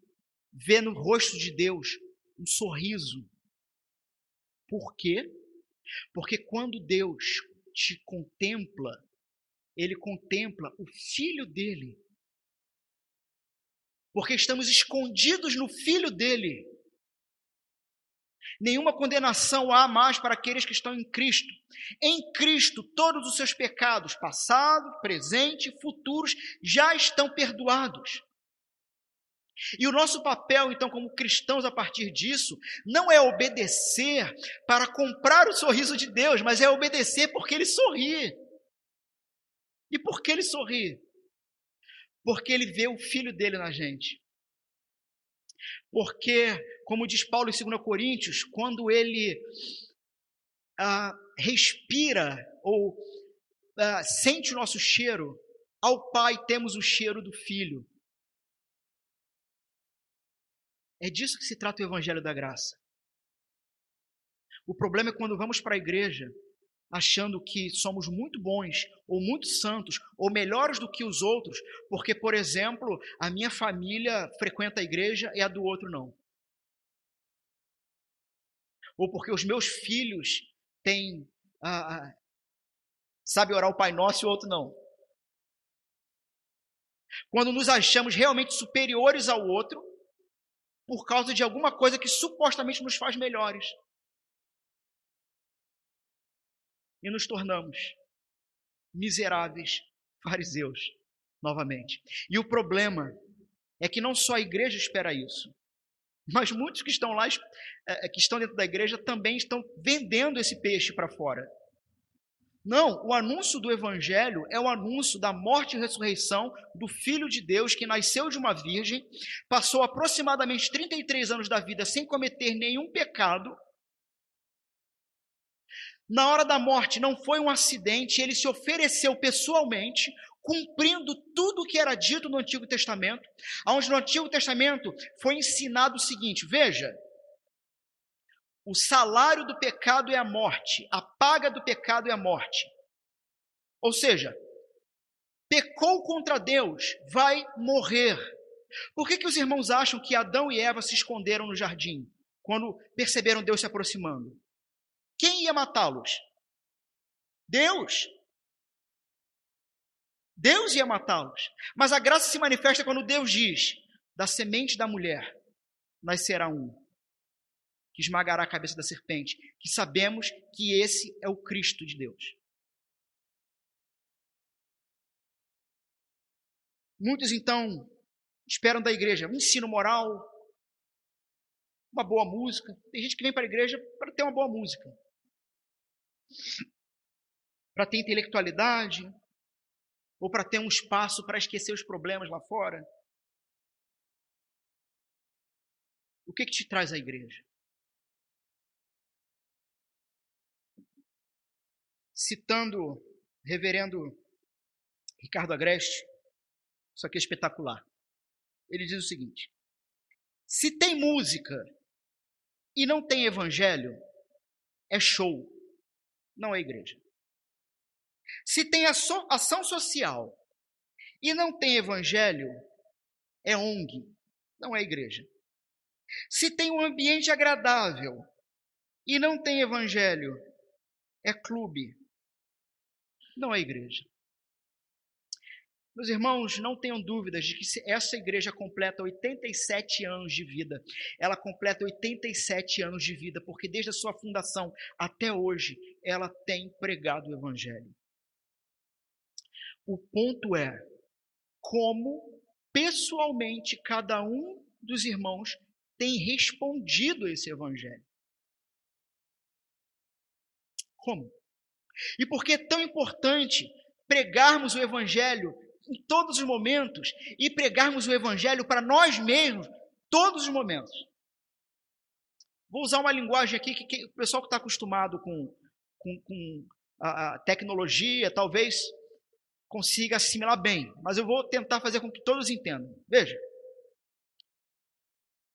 vê no rosto de Deus um sorriso. Por quê? Porque quando Deus te contempla, ele contempla o filho dele. Porque estamos escondidos no filho dele. Nenhuma condenação há mais para aqueles que estão em Cristo. Em Cristo, todos os seus pecados, passado, presente futuros, já estão perdoados. E o nosso papel, então, como cristãos, a partir disso, não é obedecer para comprar o sorriso de Deus, mas é obedecer porque Ele sorri. E por que Ele sorri? Porque Ele vê o Filho dele na gente. Porque, como diz Paulo em 2 Coríntios, quando Ele ah, respira ou ah, sente o nosso cheiro, ao Pai temos o cheiro do Filho. É disso que se trata o Evangelho da Graça. O problema é quando vamos para a igreja achando que somos muito bons, ou muito santos, ou melhores do que os outros, porque, por exemplo, a minha família frequenta a igreja e a do outro não. Ou porque os meus filhos têm. Ah, sabe orar o Pai Nosso e o outro não. Quando nos achamos realmente superiores ao outro, por causa de alguma coisa que supostamente nos faz melhores. E nos tornamos miseráveis fariseus novamente. E o problema é que não só a igreja espera isso, mas muitos que estão lá, eh, que estão dentro da igreja, também estão vendendo esse peixe para fora. Não, o anúncio do Evangelho é o anúncio da morte e ressurreição do Filho de Deus que nasceu de uma virgem, passou aproximadamente 33 anos da vida sem cometer nenhum pecado. Na hora da morte não foi um acidente, ele se ofereceu pessoalmente, cumprindo tudo o que era dito no Antigo Testamento, onde no Antigo Testamento foi ensinado o seguinte: veja, o salário do pecado é a morte, a paga do pecado é a morte. Ou seja, pecou contra Deus, vai morrer. Por que, que os irmãos acham que Adão e Eva se esconderam no jardim quando perceberam Deus se aproximando? Quem ia matá-los? Deus. Deus ia matá-los. Mas a graça se manifesta quando Deus diz: da semente da mulher nascerá um que esmagará a cabeça da serpente, que sabemos que esse é o Cristo de Deus. Muitos então esperam da igreja um ensino moral, uma boa música. Tem gente que vem para a igreja para ter uma boa música, para ter intelectualidade, ou para ter um espaço para esquecer os problemas lá fora. O que, que te traz à igreja? citando reverendo Ricardo Agreste, isso aqui é espetacular. Ele diz o seguinte: se tem música e não tem evangelho, é show, não é igreja. Se tem ação social e não tem evangelho, é ONG, não é igreja. Se tem um ambiente agradável e não tem evangelho, é clube, não é igreja. Meus irmãos, não tenham dúvidas de que essa igreja completa 87 anos de vida. Ela completa 87 anos de vida, porque desde a sua fundação até hoje, ela tem pregado o Evangelho. O ponto é como pessoalmente cada um dos irmãos tem respondido a esse Evangelho. Como? E por que é tão importante pregarmos o Evangelho em todos os momentos e pregarmos o Evangelho para nós mesmos todos os momentos? Vou usar uma linguagem aqui que, que o pessoal que está acostumado com, com, com a, a tecnologia talvez consiga assimilar bem, mas eu vou tentar fazer com que todos entendam. Veja,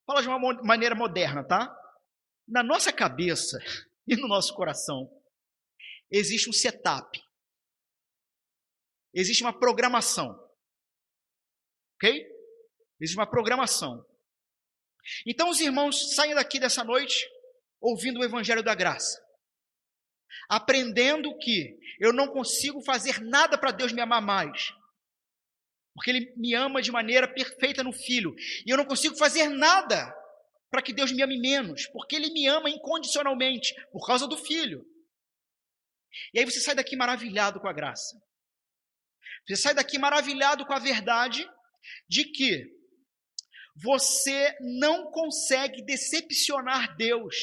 fala de uma maneira moderna, tá? Na nossa cabeça e no nosso coração, existe um setup. Existe uma programação. Ok? Existe uma programação. Então os irmãos saem daqui dessa noite ouvindo o Evangelho da Graça. Aprendendo que eu não consigo fazer nada para Deus me amar mais. Porque Ele me ama de maneira perfeita no Filho. E eu não consigo fazer nada para que Deus me ame menos. Porque Ele me ama incondicionalmente, por causa do Filho. E aí você sai daqui maravilhado com a graça. Você sai daqui maravilhado com a verdade de que você não consegue decepcionar Deus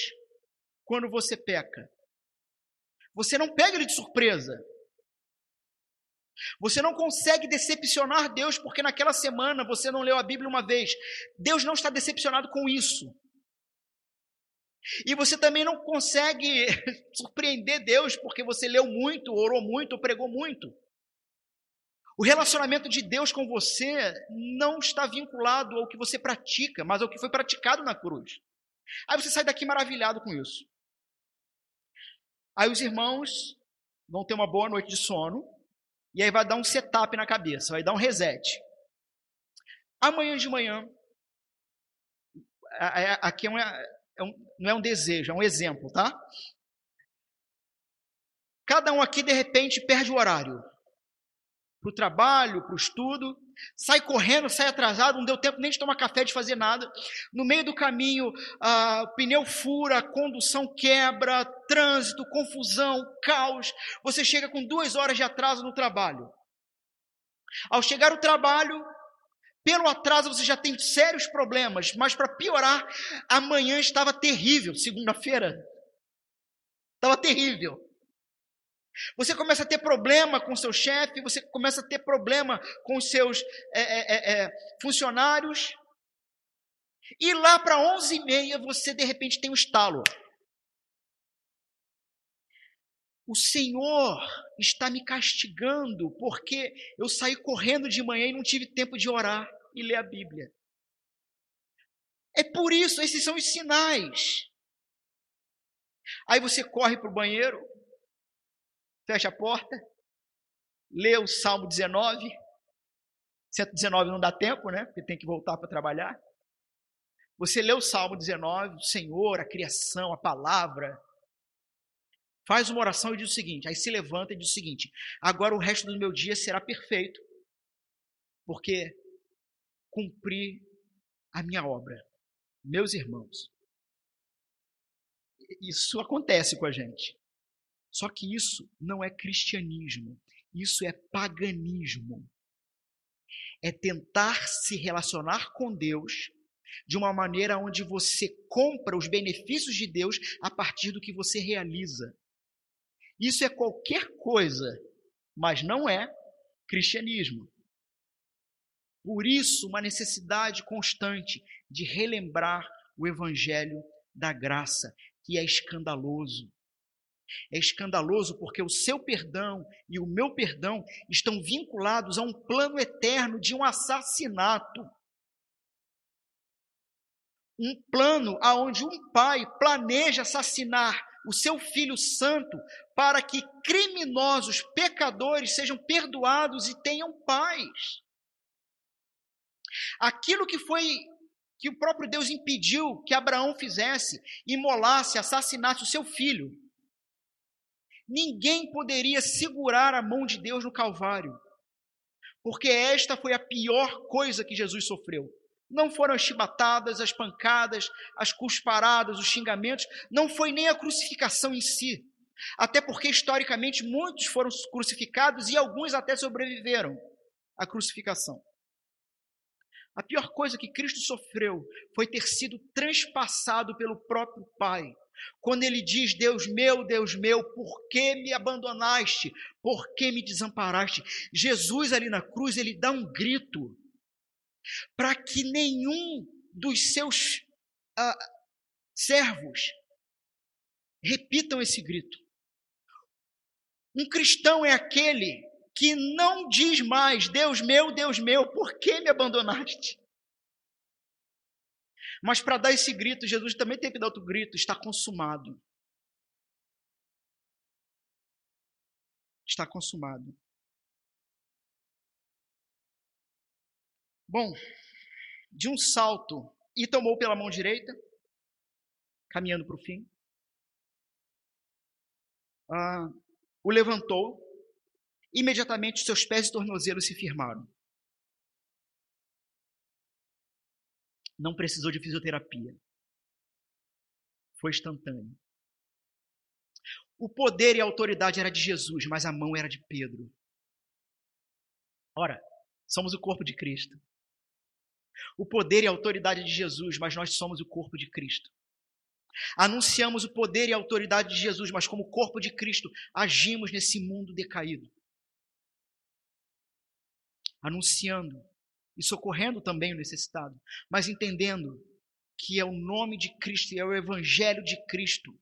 quando você peca. Você não pega ele de surpresa. Você não consegue decepcionar Deus porque naquela semana você não leu a Bíblia uma vez. Deus não está decepcionado com isso. E você também não consegue surpreender Deus porque você leu muito, orou muito, pregou muito. O relacionamento de Deus com você não está vinculado ao que você pratica, mas ao que foi praticado na cruz. Aí você sai daqui maravilhado com isso. Aí os irmãos vão ter uma boa noite de sono, e aí vai dar um setup na cabeça, vai dar um reset. Amanhã de manhã, aqui é um, é um, não é um desejo, é um exemplo, tá? Cada um aqui, de repente, perde o horário. Para o trabalho, para o estudo, sai correndo, sai atrasado, não deu tempo nem de tomar café, de fazer nada. No meio do caminho, ah, o pneu fura, a condução quebra, trânsito, confusão, caos. Você chega com duas horas de atraso no trabalho. Ao chegar ao trabalho, pelo atraso você já tem sérios problemas, mas para piorar, amanhã estava terrível, segunda-feira. Estava terrível. Você começa a ter problema com seu chefe, você começa a ter problema com seus é, é, é, é funcionários. E lá para 11h30 você de repente tem um estalo. O Senhor está me castigando porque eu saí correndo de manhã e não tive tempo de orar e ler a Bíblia. É por isso, esses são os sinais. Aí você corre para o banheiro, fecha a porta, lê o Salmo 19. 119 não dá tempo, né? Porque tem que voltar para trabalhar. Você lê o Salmo 19, o Senhor, a criação, a palavra. Faz uma oração e diz o seguinte: aí se levanta e diz o seguinte: agora o resto do meu dia será perfeito, porque cumprir a minha obra. Meus irmãos, isso acontece com a gente. Só que isso não é cristianismo, isso é paganismo. É tentar se relacionar com Deus de uma maneira onde você compra os benefícios de Deus a partir do que você realiza. Isso é qualquer coisa, mas não é cristianismo. Por isso, uma necessidade constante de relembrar o evangelho da graça, que é escandaloso. É escandaloso porque o seu perdão e o meu perdão estão vinculados a um plano eterno de um assassinato. Um plano aonde um pai planeja assassinar o seu filho santo para que criminosos, pecadores sejam perdoados e tenham paz. Aquilo que foi que o próprio Deus impediu que Abraão fizesse, imolasse, assassinasse o seu filho. Ninguém poderia segurar a mão de Deus no Calvário, porque esta foi a pior coisa que Jesus sofreu. Não foram as chibatadas, as pancadas, as cusparadas, os xingamentos, não foi nem a crucificação em si. Até porque, historicamente, muitos foram crucificados e alguns até sobreviveram à crucificação. A pior coisa que Cristo sofreu foi ter sido transpassado pelo próprio Pai. Quando ele diz: Deus meu, Deus meu, por que me abandonaste? Por que me desamparaste? Jesus, ali na cruz, ele dá um grito para que nenhum dos seus ah, servos repitam esse grito. Um cristão é aquele que não diz mais: Deus meu, Deus meu, por que me abandonaste? Mas para dar esse grito, Jesus também tem que dar outro grito: está consumado. Está consumado. Bom, de um salto, e tomou pela mão direita, caminhando para o fim. ah, o levantou, imediatamente seus pés e tornozelos se firmaram. Não precisou de fisioterapia. Foi instantâneo. O poder e a autoridade era de Jesus, mas a mão era de Pedro. Ora, somos o corpo de Cristo. O poder e a autoridade de Jesus, mas nós somos o corpo de Cristo. Anunciamos o poder e a autoridade de Jesus, mas como corpo de Cristo, agimos nesse mundo decaído. Anunciando e socorrendo também o necessitado, mas entendendo que é o nome de Cristo e é o evangelho de Cristo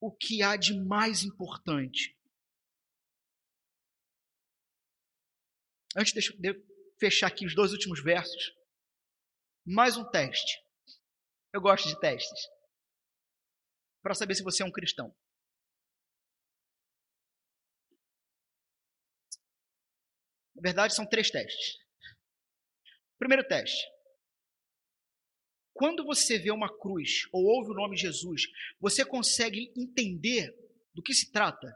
o que há de mais importante. Antes de fechar aqui os dois últimos versos, mais um teste. Eu gosto de testes. Para saber se você é um cristão. Na verdade, são três testes. Primeiro teste. Quando você vê uma cruz ou ouve o nome Jesus, você consegue entender do que se trata?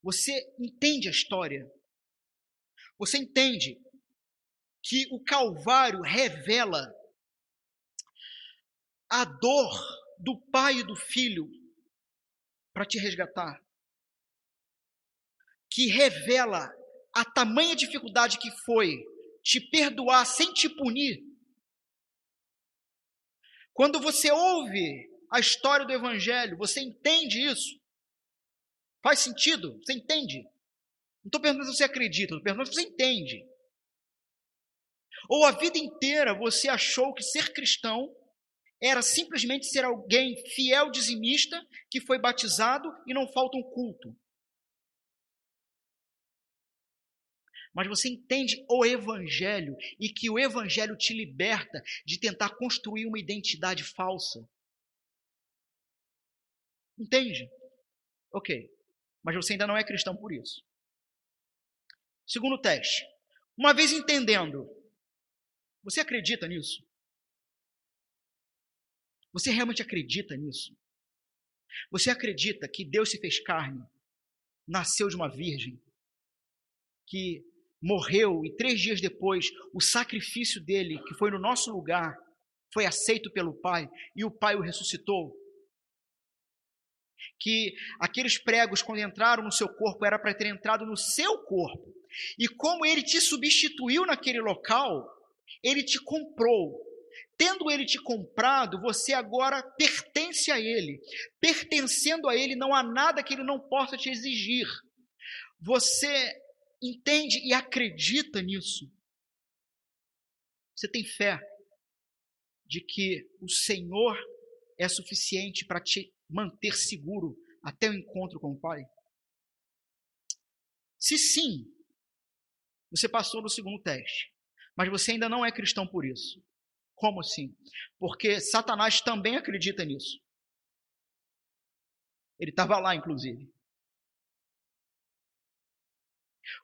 Você entende a história? Você entende que o Calvário revela a dor do pai e do filho para te resgatar? Que revela a tamanha dificuldade que foi te perdoar sem te punir quando você ouve a história do Evangelho, você entende isso? Faz sentido? Você entende? Não estou perguntando se você acredita, estou perguntando se você entende. Ou a vida inteira você achou que ser cristão era simplesmente ser alguém fiel dizimista que foi batizado e não falta um culto. Mas você entende o Evangelho e que o Evangelho te liberta de tentar construir uma identidade falsa. Entende? Ok. Mas você ainda não é cristão por isso. Segundo teste. Uma vez entendendo, você acredita nisso? Você realmente acredita nisso? Você acredita que Deus se fez carne, nasceu de uma virgem, que morreu e três dias depois o sacrifício dele, que foi no nosso lugar, foi aceito pelo Pai e o Pai o ressuscitou. Que aqueles pregos, quando entraram no seu corpo, era para ter entrado no seu corpo. E como ele te substituiu naquele local, ele te comprou. Tendo ele te comprado, você agora pertence a ele. Pertencendo a ele, não há nada que ele não possa te exigir. Você entende e acredita nisso, você tem fé de que o Senhor é suficiente para te manter seguro até o encontro com o Pai? Se sim, você passou no segundo teste, mas você ainda não é cristão por isso. Como assim? Porque Satanás também acredita nisso. Ele estava lá, inclusive.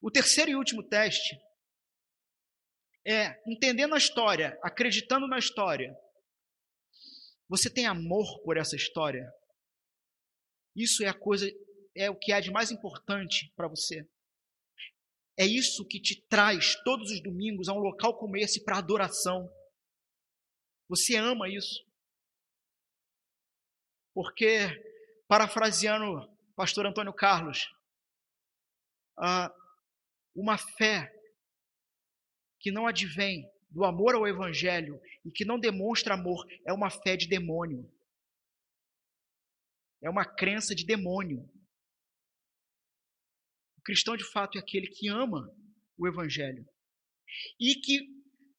O terceiro e último teste é entendendo a história, acreditando na história. Você tem amor por essa história? Isso é a coisa, é o que há de mais importante para você. É isso que te traz todos os domingos a um local como esse para adoração. Você ama isso. Porque, parafraseando pastor Antônio Carlos, ah, uma fé que não advém do amor ao Evangelho e que não demonstra amor é uma fé de demônio. É uma crença de demônio. O cristão, de fato, é aquele que ama o Evangelho e que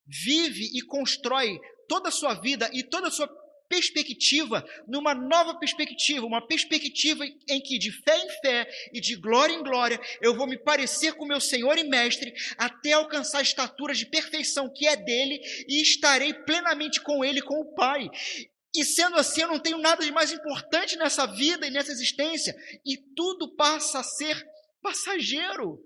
vive e constrói toda a sua vida e toda a sua perspectiva, numa nova perspectiva, uma perspectiva em que de fé em fé e de glória em glória eu vou me parecer com meu Senhor e Mestre até alcançar a estatura de perfeição que é dele e estarei plenamente com ele, com o Pai. E sendo assim, eu não tenho nada de mais importante nessa vida e nessa existência, e tudo passa a ser passageiro.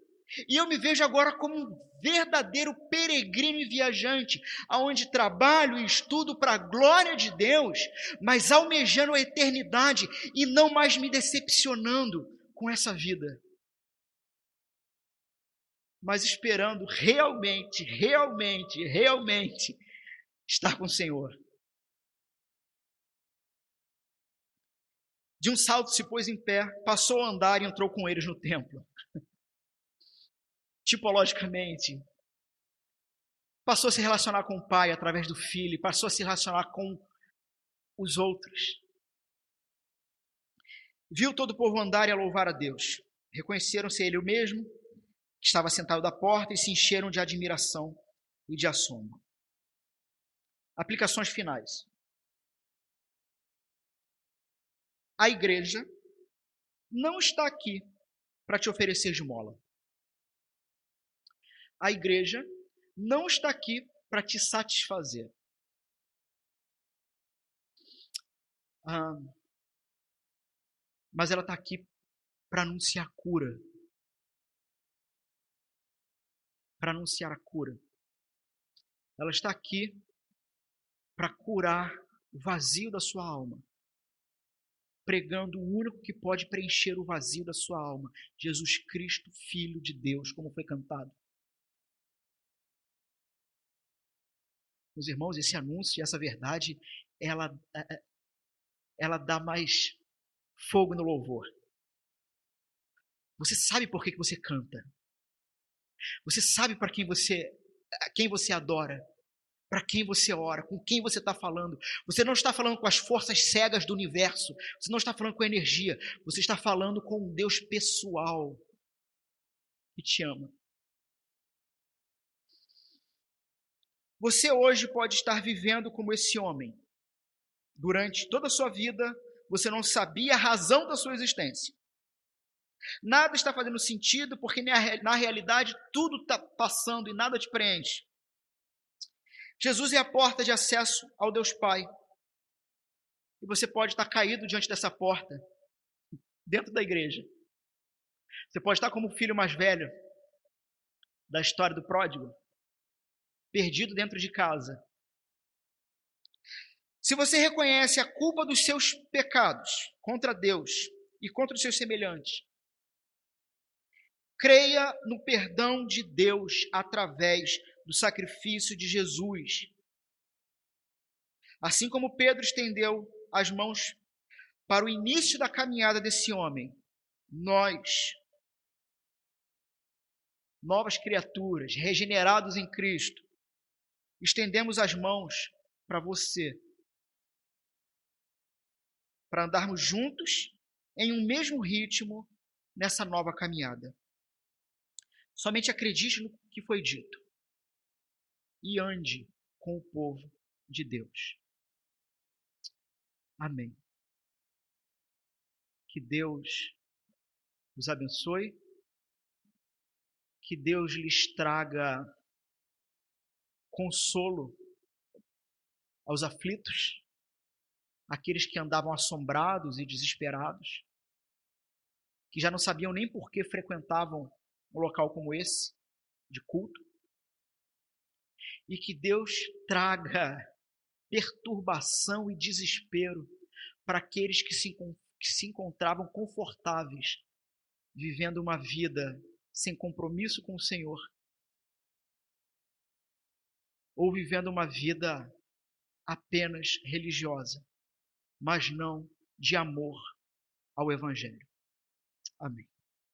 E eu me vejo agora como um verdadeiro peregrino e viajante, aonde trabalho e estudo para a glória de Deus, mas almejando a eternidade e não mais me decepcionando com essa vida. Mas esperando realmente, realmente, realmente estar com o Senhor. De um salto se pôs em pé, passou a andar e entrou com eles no templo tipologicamente. Passou a se relacionar com o pai através do filho, passou a se relacionar com os outros. Viu todo o povo andar e a louvar a Deus. Reconheceram-se ele o mesmo, que estava sentado da porta, e se encheram de admiração e de assombro. Aplicações finais. A igreja não está aqui para te oferecer esmola a igreja não está aqui para te satisfazer. Ah, mas ela está aqui para anunciar cura. Para anunciar a cura. Ela está aqui para curar o vazio da sua alma. Pregando o único que pode preencher o vazio da sua alma: Jesus Cristo, Filho de Deus, como foi cantado. Meus irmãos, esse anúncio, essa verdade, ela, é, é, ela dá mais fogo no louvor. Você sabe por que, que você canta. Você sabe para quem você, quem você adora, para quem você ora, com quem você está falando. Você não está falando com as forças cegas do universo. Você não está falando com energia. Você está falando com um Deus pessoal que te ama. Você hoje pode estar vivendo como esse homem. Durante toda a sua vida, você não sabia a razão da sua existência. Nada está fazendo sentido porque na realidade tudo está passando e nada te preenche. Jesus é a porta de acesso ao Deus Pai. E você pode estar caído diante dessa porta, dentro da igreja. Você pode estar como o filho mais velho da história do pródigo perdido dentro de casa. Se você reconhece a culpa dos seus pecados contra Deus e contra os seus semelhantes, creia no perdão de Deus através do sacrifício de Jesus. Assim como Pedro estendeu as mãos para o início da caminhada desse homem, nós, novas criaturas, regenerados em Cristo, estendemos as mãos para você, para andarmos juntos em um mesmo ritmo nessa nova caminhada. Somente acredite no que foi dito e ande com o povo de Deus. Amém. Que Deus os abençoe, que Deus lhes traga consolo aos aflitos, aqueles que andavam assombrados e desesperados, que já não sabiam nem por que frequentavam um local como esse, de culto, e que Deus traga perturbação e desespero para aqueles que se, que se encontravam confortáveis, vivendo uma vida sem compromisso com o Senhor ou vivendo uma vida apenas religiosa, mas não de amor ao Evangelho. Amém.